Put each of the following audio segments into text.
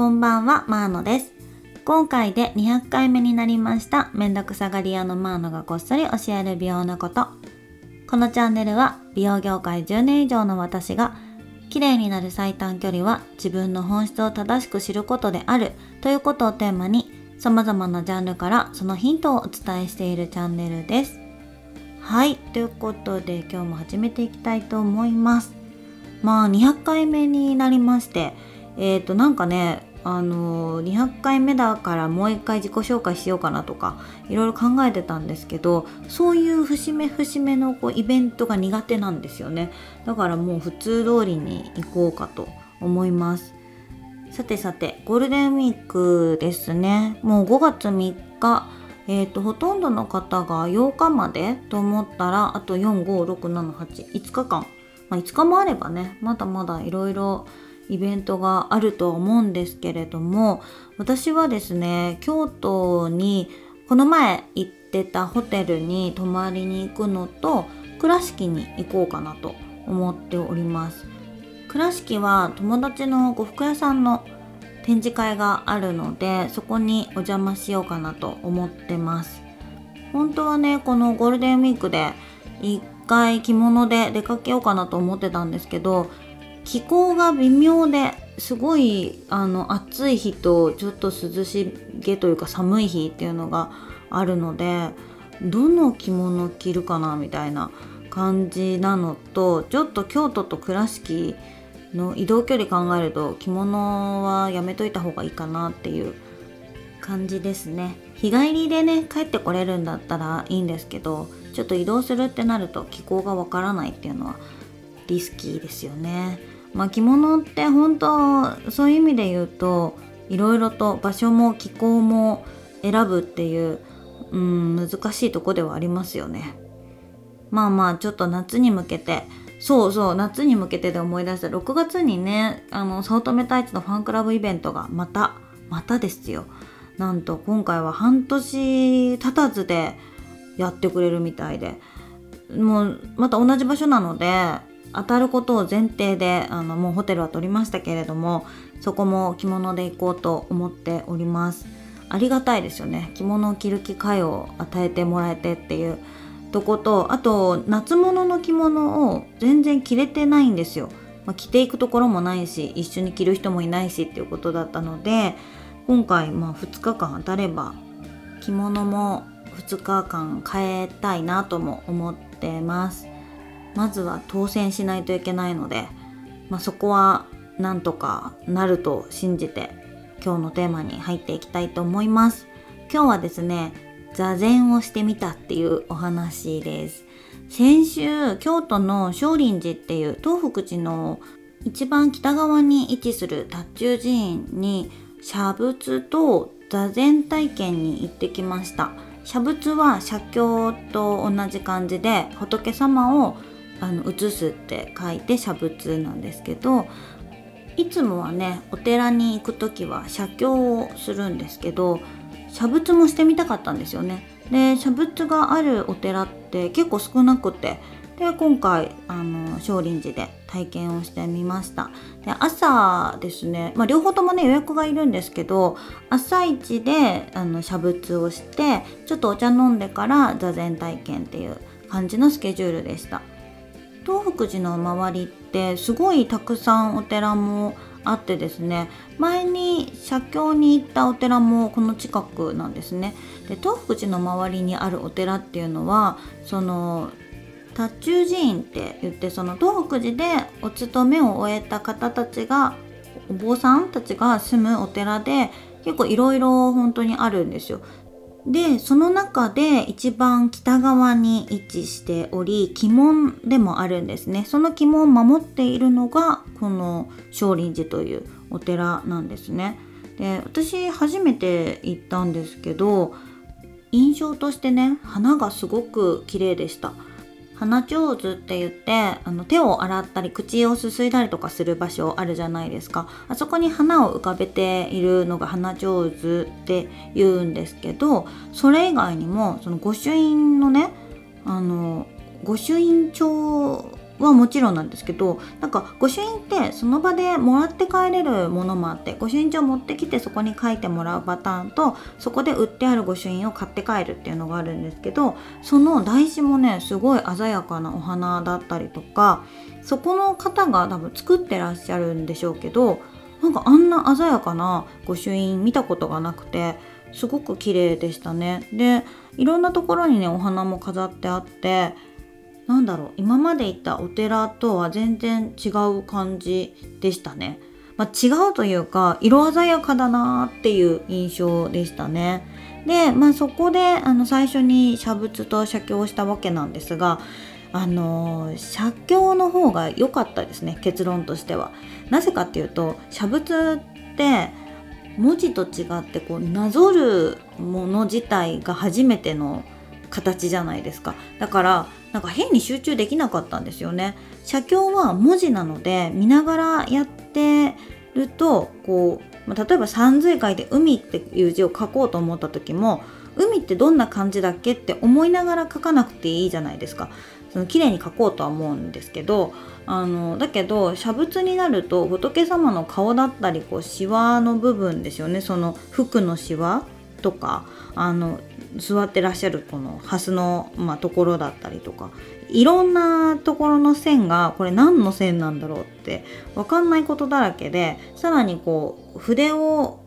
こんばんは、マーノです。今回で200回目になりました、めんどくさがり屋のマーノがこっそり教える美容のこと。このチャンネルは、美容業界10年以上の私が、綺麗になる最短距離は自分の本質を正しく知ることであるということをテーマに、様々なジャンルからそのヒントをお伝えしているチャンネルです。はい、ということで今日も始めていきたいと思います。まあ200回目になりまして、えっ、ー、となんかねあの200回目だからもう一回自己紹介しようかなとかいろいろ考えてたんですけどそういう節目節目のこうイベントが苦手なんですよね。だからもう普通通りに行こうかと思います。さてさてゴールデンウィークですね。もう5月3日。えーと、ほとんどの方が8日までと思ったらあと456785日間、まあ、5日もあればねまだまだいろいろイベントがあると思うんですけれども私はですね京都にこの前行ってたホテルに泊まりに行くのと倉敷に行こうかなと思っております。倉敷は友達の呉服屋さんの展示会があるのでそこにお邪魔しようかなと思ってます。本当はねこのゴールデンウィークで一回着物で出かけようかなと思ってたんですけど気候が微妙ですごいあの暑い日とちょっと涼しげというか寒い日っていうのがあるのでどの着物着るかなみたいな感じなのとちょっと京都と倉敷の移動距離考えると着物はやめといた方がいいかなっていう感じですね日帰りでね帰ってこれるんだったらいいんですけどちょっと移動するってなると気候がわからないっていうのはリスキーですよね。まあ、着物って本当そういう意味で言うといろいろと場所も気候も選ぶっていう、うん、難しいとこではありますよね。まあまあちょっと夏に向けてそうそう夏に向けてで思い出した。6月にねあの早乙女太一のファンクラブイベントがまたまたですよ。なんと今回は半年経たずでやってくれるみたいで。もうまた同じ場所なので当たることを前提であのもうホテルは取りましたけれどもそこも着物で行こうと思っております。ありがたいですよね。着物を着る機会を与えてもらえてっていうとことあと夏物の着物を全然着れてないんですよ、まあ、着ていくところもないし一緒に着る人もいないしっていうことだったので今回まあ2日間当たれば着物も2日間変えたいなとも思ってます。まずは当選しないといけないので、まあ、そこはなんとかなると信じて今日のテーマに入っていきたいと思います。今日はですね、座禅をしてみたっていうお話です。先週、京都の少林寺っていう東福寺の一番北側に位置する達中寺院に写仏と座禅体験に行ってきました。写仏は写経と同じ感じで仏様をあの写すって書いて写仏なんですけどいつもはねお寺に行く時は写経をするんですけど写仏もしてみたかったんですよね。で写仏があるお寺って結構少なくてで今回あの少林寺で体験をしてみましたで朝ですね、まあ、両方ともね予約がいるんですけど朝一であの写仏をしてちょっとお茶飲んでから座禅体験っていう感じのスケジュールでした東福寺の周りってすごいたくさんお寺もあってですね前に写経に行ったお寺もこの近くなんですね。で東福寺の周りにあるお寺っていうのはその達中寺院って言ってその東福寺でお勤めを終えた方たちがお坊さんたちが住むお寺で結構いろいろ本当にあるんですよ。でその中で一番北側に位置しており鬼門でもあるんですね。その鬼門を守っているのがこの少林寺というお寺なんですね。で私初めて行ったんですけど印象としてね花がすごく綺麗でした。鼻上手って言ってあの手を洗ったり口をすすいだりとかする場所あるじゃないですか。あそこに花を浮かべているのが鼻上手って言うんですけどそれ以外にもその御朱印のねあの御朱印帳はもちろんなんですけどなんか御朱印ってその場でもらって帰れるものもあって御朱印帳持ってきてそこに書いてもらうパターンとそこで売ってある御朱印を買って帰るっていうのがあるんですけどその台紙もねすごい鮮やかなお花だったりとかそこの方が多分作ってらっしゃるんでしょうけどなんかあんな鮮やかな御朱印見たことがなくてすごく綺麗でしたね。でいろんなところにねお花も飾ってあってなんだろう今まで行ったお寺とは全然違う感じでしたね。まあ、違うというか色鮮やかだなっていう印象でしたね。で、まあ、そこであの最初に写仏と写経をしたわけなんですがあの写経の方が良かったですね結論としては。なぜかっていうと写仏って文字と違ってこうなぞるもの自体が初めての形じゃないですかだからなんか変に集中できなかったんですよね。写経は文字なので見ながらやってるとこう例えば三髄書いて「海」っていう字を書こうと思った時も海ってどんな感じだっけって思いながら書かなくていいじゃないですか。その綺麗に書こうとは思うんですけどあのだけど写仏になると仏様の顔だったりこうシワの部分ですよね。その服のシワとかあの座ってらっしゃるこの蓮の、まあ、ところだったりとかいろんなところの線がこれ何の線なんだろうって分かんないことだらけでさらにこう筆を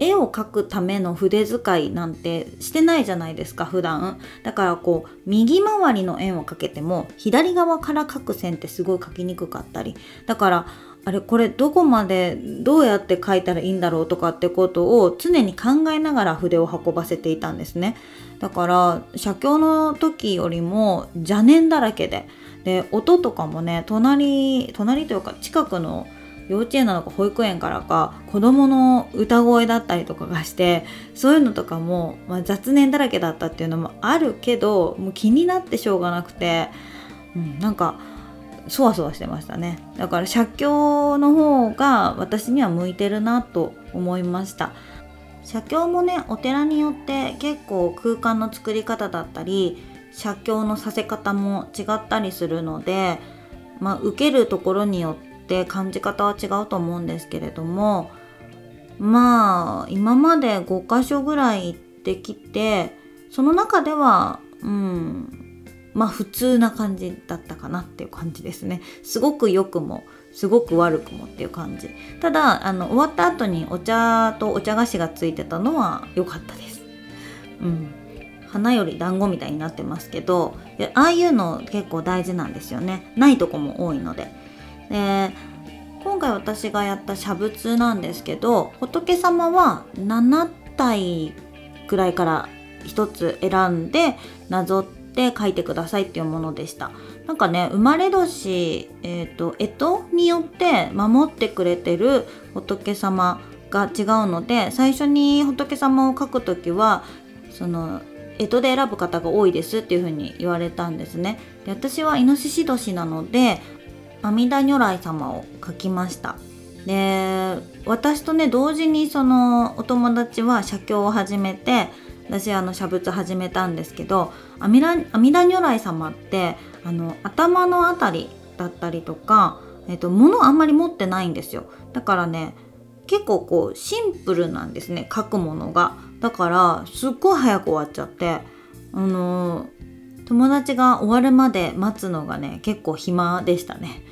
絵を描くための筆使いなんてしてないじゃないですか普段。だからこう右回りの円を描けても左側から描く線ってすごい描きにくかったり。だからあれこれどこまでどうやって描いたらいいんだろうとかってことを常に考えながら筆を運ばせていたんですね。だから写経の時よりも邪念だらけで。で音とかもね隣隣というか近くの幼稚園なのか保育園からか子供の歌声だったりとかがしてそういうのとかも、まあ、雑念だらけだったっていうのもあるけどもう気になってしょうがなくて、うん、なんかそわそわしてましたね。だから写経の方が私には向いてるなと思いました。写経もねお寺によって結構空間の作り方だったり写経のさせ方も違ったりするのでまあ受けるところによって感じ方は違うと思うんですけれどもまあ今まで5箇所ぐらい行ってきてその中ではうんまあ普通な感じだったかなっていう感じですね。すごく良くもすごく悪くもっていう感じ。ただあの終わった後にお茶とお茶菓子がついてたのは良かったです。うん。花より団子みたいになってますけどああいうの結構大事なんですよね。ないとこも多いので。で今回私がやった写仏なんですけど仏様は7体くらいから1つ選んでなぞって書いてくださいっていうものでした。なんかね生まれ年えっ、ー、と干支によって守ってくれてる仏様が違うので最初に仏様を書く時はその干支で選ぶ方が多いですっていう風に言われたんですね。で私はイノシシ年なので阿弥陀如来様を書きました。で私とね同時にそのお友達は写経を始めて私あの写仏始めたんですけど阿弥陀如来様ってあの頭のあたりだったりとか、えっと、物あんまり持ってないんですよ。だからね結構こうシンプルなんですね書くものが。だからすっごい早く終わっちゃってあの友達が終わるまで待つのがね結構暇でしたね。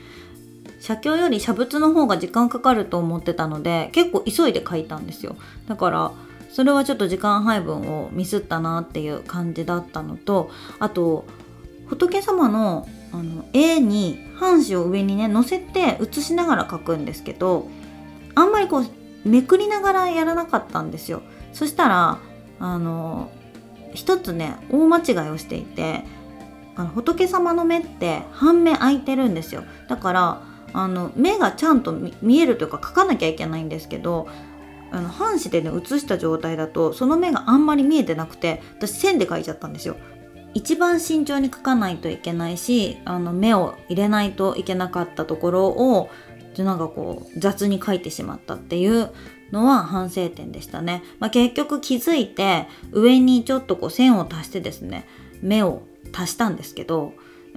写経より写仏の方が時間かかると思ってたので結構急いで書いたんですよ。だからそれはちょっと時間配分をミスったなっていう感じだったのとあと仏様のあの絵に半紙を上にね乗せて写しながら書くんですけどあんまりこうめくりながらやらなかったんですよ。そしたらあの一つね大間違いをしていてあの仏様の目って半目開いてるんですよ。だからあの目がちゃんと見えるというか描かなきゃいけないんですけどあの半紙でね写した状態だとその目があんまり見えてなくて私線で描いちゃったんですよ。一番慎重に描かないといけないしあの目を入れないといけなかったところをなんかこう雑に描いてしまったっていうのは反省点でしたね。まあ、結局気づいて上にちょっとこう線を足してですね目を足したんですけど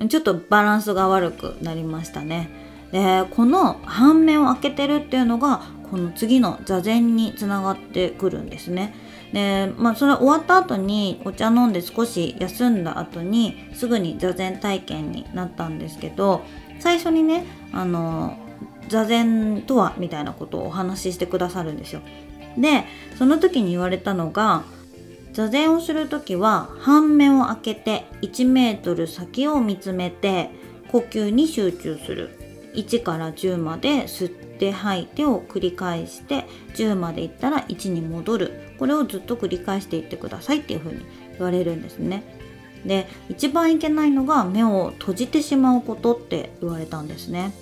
ちょっとバランスが悪くなりましたねでこの半目を開けてるっていうのがこの次の座禅につながってくるんですね。でまあそれ終わった後にお茶飲んで少し休んだ後にすぐに座禅体験になったんですけど最初にねあの座禅とはみたいなことをお話ししてくださるんですよ。でその時に言われたのが座禅をする時は半目を開けて1メートル先を見つめて呼吸に集中する。1から10まで吸って吐いてを繰り返して10までいったら1に戻る。これをずっと繰り返していってくださいっていうふうに言われるんですね。で一番いけないのが目を閉じてしまうことって言われたんですね。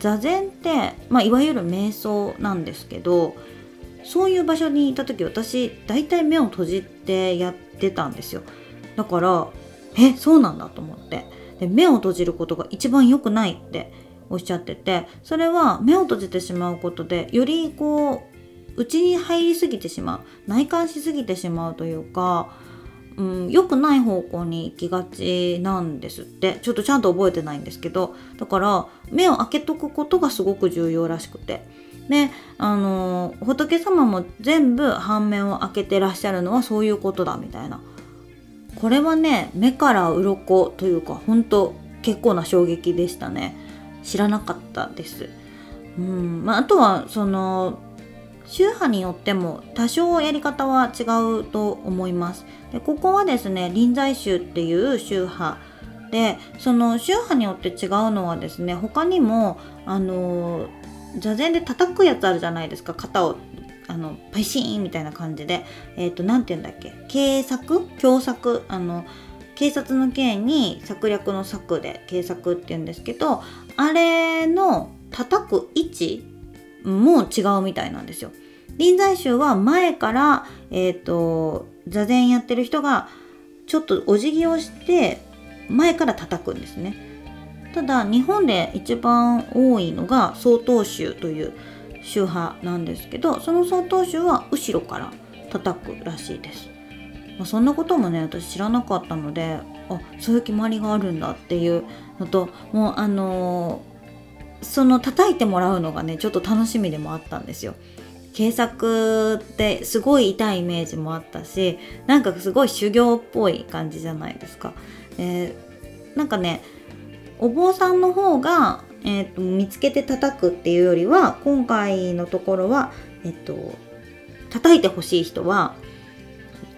座禅って、まあ、いわゆる瞑想なんですけどそういう場所にいた時私大体目を閉じてやってたんですよ。だからえそうなんだと思って。で目を閉じることが一番良くないっておっしゃっててそれは目を閉じてしまうことでよりこう内に入りすぎてしまう内観しすぎてしまうというかうん、良くない方向に行きがちなんですって。ちょっとちゃんと覚えてないんですけどだから目を開けとくことがすごく重要らしくて。であの仏様も全部半面を開けてらっしゃるのはそういうことだみたいな。これはね目から鱗というか本当結構な衝撃でしたね。知らなかったです。うん。まあ、あとはその宗派によっても多少やり方は違うと思います。でここはですね臨済宗っていう宗派でその宗派によって違うのはですね他にもあの座禅で叩くやつあるじゃないですか。肩をあのパシーンみたいな感じで。えっ、ー、と何て言うんだっけ。警策凶作？あの警察の刑に策略の策で警策って言うんですけどあれの叩く位置も違うみたいなんですよ。臨済宗は前から、えーと座禅やってる人がちょっとお辞儀をして前から叩くんですね。ただ日本で一番多いのが曹洞宗という宗派なんですけどその曹洞宗は後ろから叩くらしいです。まあ、そんなこともね私知らなかったのであそういう決まりがあるんだっていうのともうあのー、その叩いてもらうのがねちょっと楽しみでもあったんですよ。警察ってすごい痛いイメージもあったしなんかすごい修行っぽい感じじゃないですか。えー、なんかねお坊さんの方が、えーと、見つけて叩くっていうよりは今回のところは、えっ、ー、と叩いてほしい人は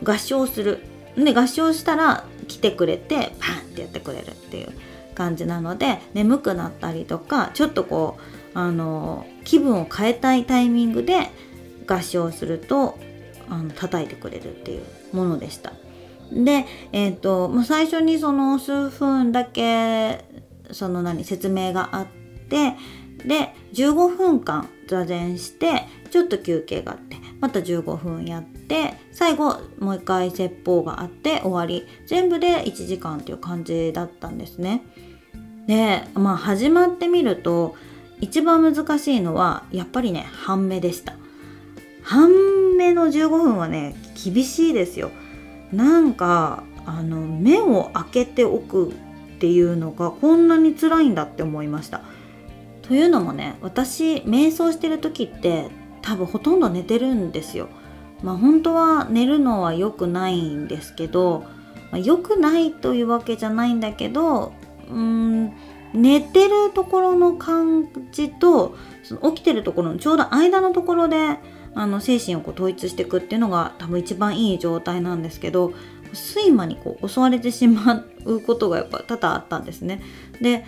合唱する。で合唱したら来てくれてパンってやってくれるっていう感じなので眠くなったりとかちょっとこうあの気分を変えたいタイミングで合唱するとあの叩いてくれるっていうものでした。で、え、ー、と、最初にその数分だけその何説明があってで15分間座禅してちょっと休憩があってまた15分やって最後もう一回説法があって終わり全部で1時間っていう感じだったんですね。でまあ始まってみると一番難しいのはやっぱりね半目でした。半目の15分はね厳しいですよ。なんかあの目を開けておくっていうのがこんなに辛いんだって思いました。というのもね私瞑想してる時って多分ほとんど寝てるんですよ。まあ本当は寝るのは良くないんですけど、まあ、良くないというわけじゃないんだけどうん寝てるところの感じとその起きてるところのちょうど間のところであの精神をこう統一していくっていうのが多分一番いい状態なんですけど睡魔にこう襲われてしまうことがやっぱ多々あったんですね。で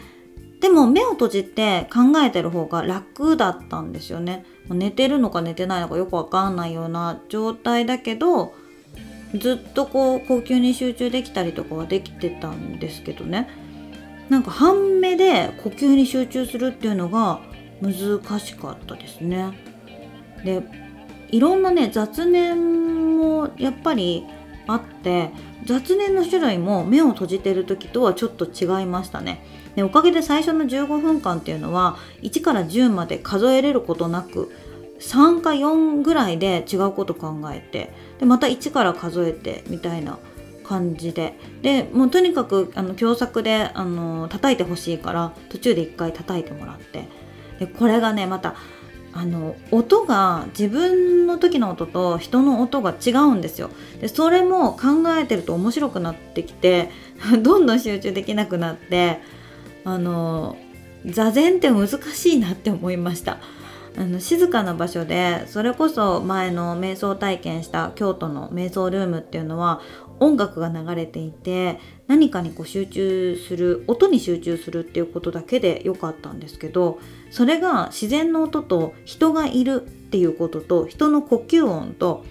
でも目を閉じて考えてる方が楽だったんですよね。寝てるのか寝てないのかよくわかんないような状態だけどずっとこう呼吸に集中できたりとかはできてたんですけどねなんか半目で呼吸に集中するっていうのが難しかったですね。でいろんなね雑念もやっぱりあって雑念の種類も目を閉じてる時とはちょっと違いましたねでおかげで最初の15分間っていうのは1から10まで数えれることなく3か4ぐらいで違うこと考えてでまた1から数えてみたいな感じで。でもうとにかくあの共作であの叩いてほしいから途中で一回叩いてもらって。でこれがねまたあの音が自分の時の音と人の音が違うんですよ。でそれも考えてると面白くなってきて どんどん集中できなくなってあの座禅って難しいなって思いました。あの静かな場所でそれこそ前の瞑想体験した京都の瞑想ルームっていうのは音楽が流れていて何かにこう集中する音に集中するっていうことだけでよかったんですけどそれが自然の音と人がいるっていうことと人の呼吸音と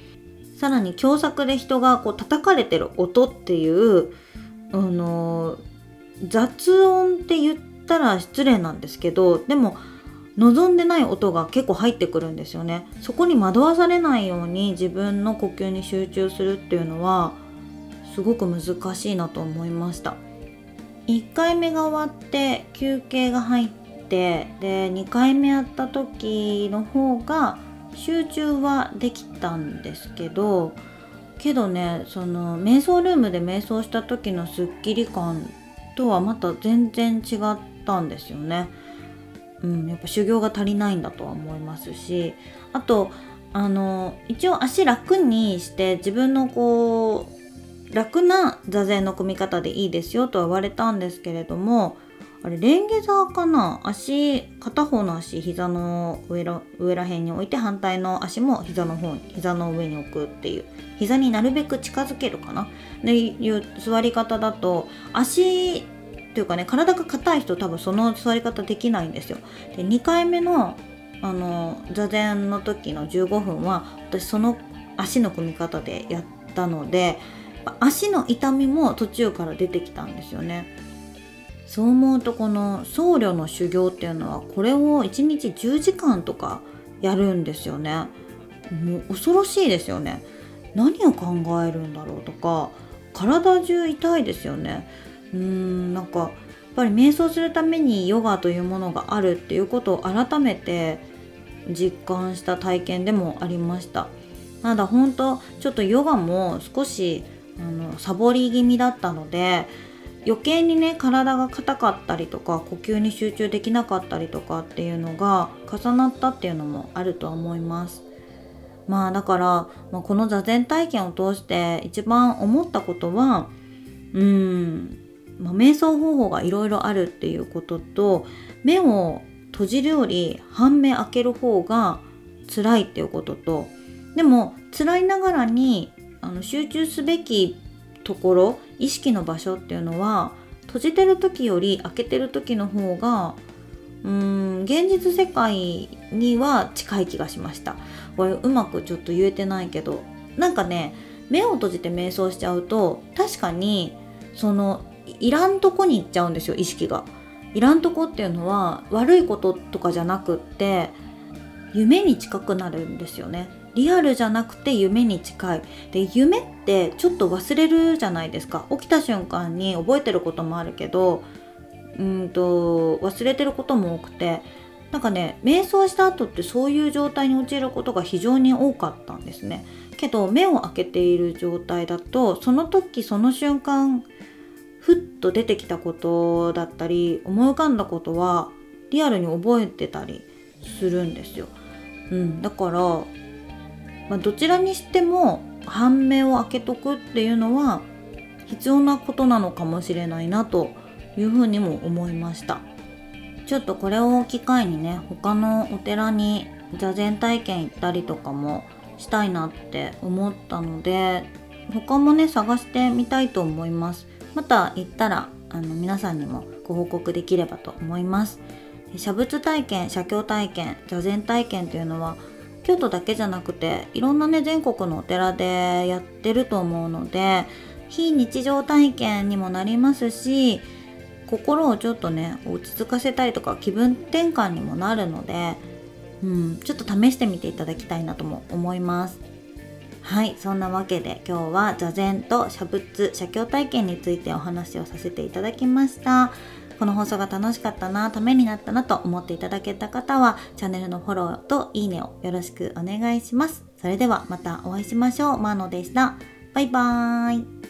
さらに共作で人がこう叩かれてる音っていうあの雑音って言ったら失礼なんですけどでも望んでない音が結構入ってくるんですよね。そこに惑わされないように自分の呼吸に集中するっていうのはすごく難しいなと思いました。1回目が終わって休憩が入ってで2回目やった時の方が集中はできたんですけどけどねその瞑想ルームで瞑想した時のスッキリ感とはまた全然違ったんですよね。うん、やっぱ修行が足りないんだとは思いますしあとあの一応足楽にして自分のこう楽な座禅の組み方でいいですよとは言われたんですけれどもあれレンゲ座かな？足片方の足膝の上ら上ら辺に置いて反対の足も膝の方に膝の上に置くっていう膝になるべく近づけるかな？でいう座り方だと足っていうかね体が硬い人多分その座り方できないんですよ。で2回目のあの座禅の時の15分は私その足の組み方でやったので足の痛みも途中から出てきたんですよね。そう思うとこの僧侶の修行っていうのはこれを1日10時間とかやるんですよね。もう恐ろしいですよね。何を考えるんだろうとか体中痛いですよね。うーんなんかやっぱり瞑想するためにヨガというものがあるっていうことを改めて実感した体験でもありましたただ本当ちょっとヨガも少しあのサボり気味だったので余計にね体が硬かったりとか呼吸に集中できなかったりとかっていうのが重なったっていうのもあるとは思います。まあだから、まあ、この座禅体験を通して一番思ったことはうんまあ、瞑想方法がいろいろあるっていうことと目を閉じるより半目開ける方が辛いっていうこととでも辛いながらにあの集中すべきところ意識の場所っていうのは閉じてる時より開けてる時の方がうーん現実世界には近い気がしましたこれうまくちょっと言えてないけどなんかね目を閉じて瞑想しちゃうと確かにそのいらんとこに行っちゃうんですよ意識が。いらんとこっていうのは悪いこととかじゃなくって夢に近くなるんですよね。リアルじゃなくて夢に近い。で、夢ってちょっと忘れるじゃないですか。起きた瞬間に覚えてることもあるけど、うんと、忘れてることも多くて、なんかね、瞑想した後ってそういう状態に陥ることが非常に多かったんですね。けど、目を開けている状態だと、その時その瞬間、ふっと出てきたことだったり思い浮かんだことはリアルに覚えてたりするんですよ。うん、だから、まあ、どちらにしても半目を開けとくっていうのは必要なことなのかもしれないなというふうにも思いました。ちょっとこれを機会にね他のお寺に座禅体験行ったりとかもしたいなって思ったので他もね探してみたいと思います。また行ったらあの皆さんにもご報告できればと思います写仏体験写経体験座禅体験というのは京都だけじゃなくていろんなね全国のお寺でやってると思うので非日常体験にもなりますし心をちょっとね落ち着かせたりとか気分転換にもなるので、うん、ちょっと試してみていただきたいなとも思います。はいそんなわけで今日は座禅と写仏写経体験についてお話をさせていただきましたこの放送が楽しかったなためになったなと思っていただけた方はチャンネルのフォローといいねをよろしくお願いします。それではまたお会いしましょう。マーノでした。バイバーイ。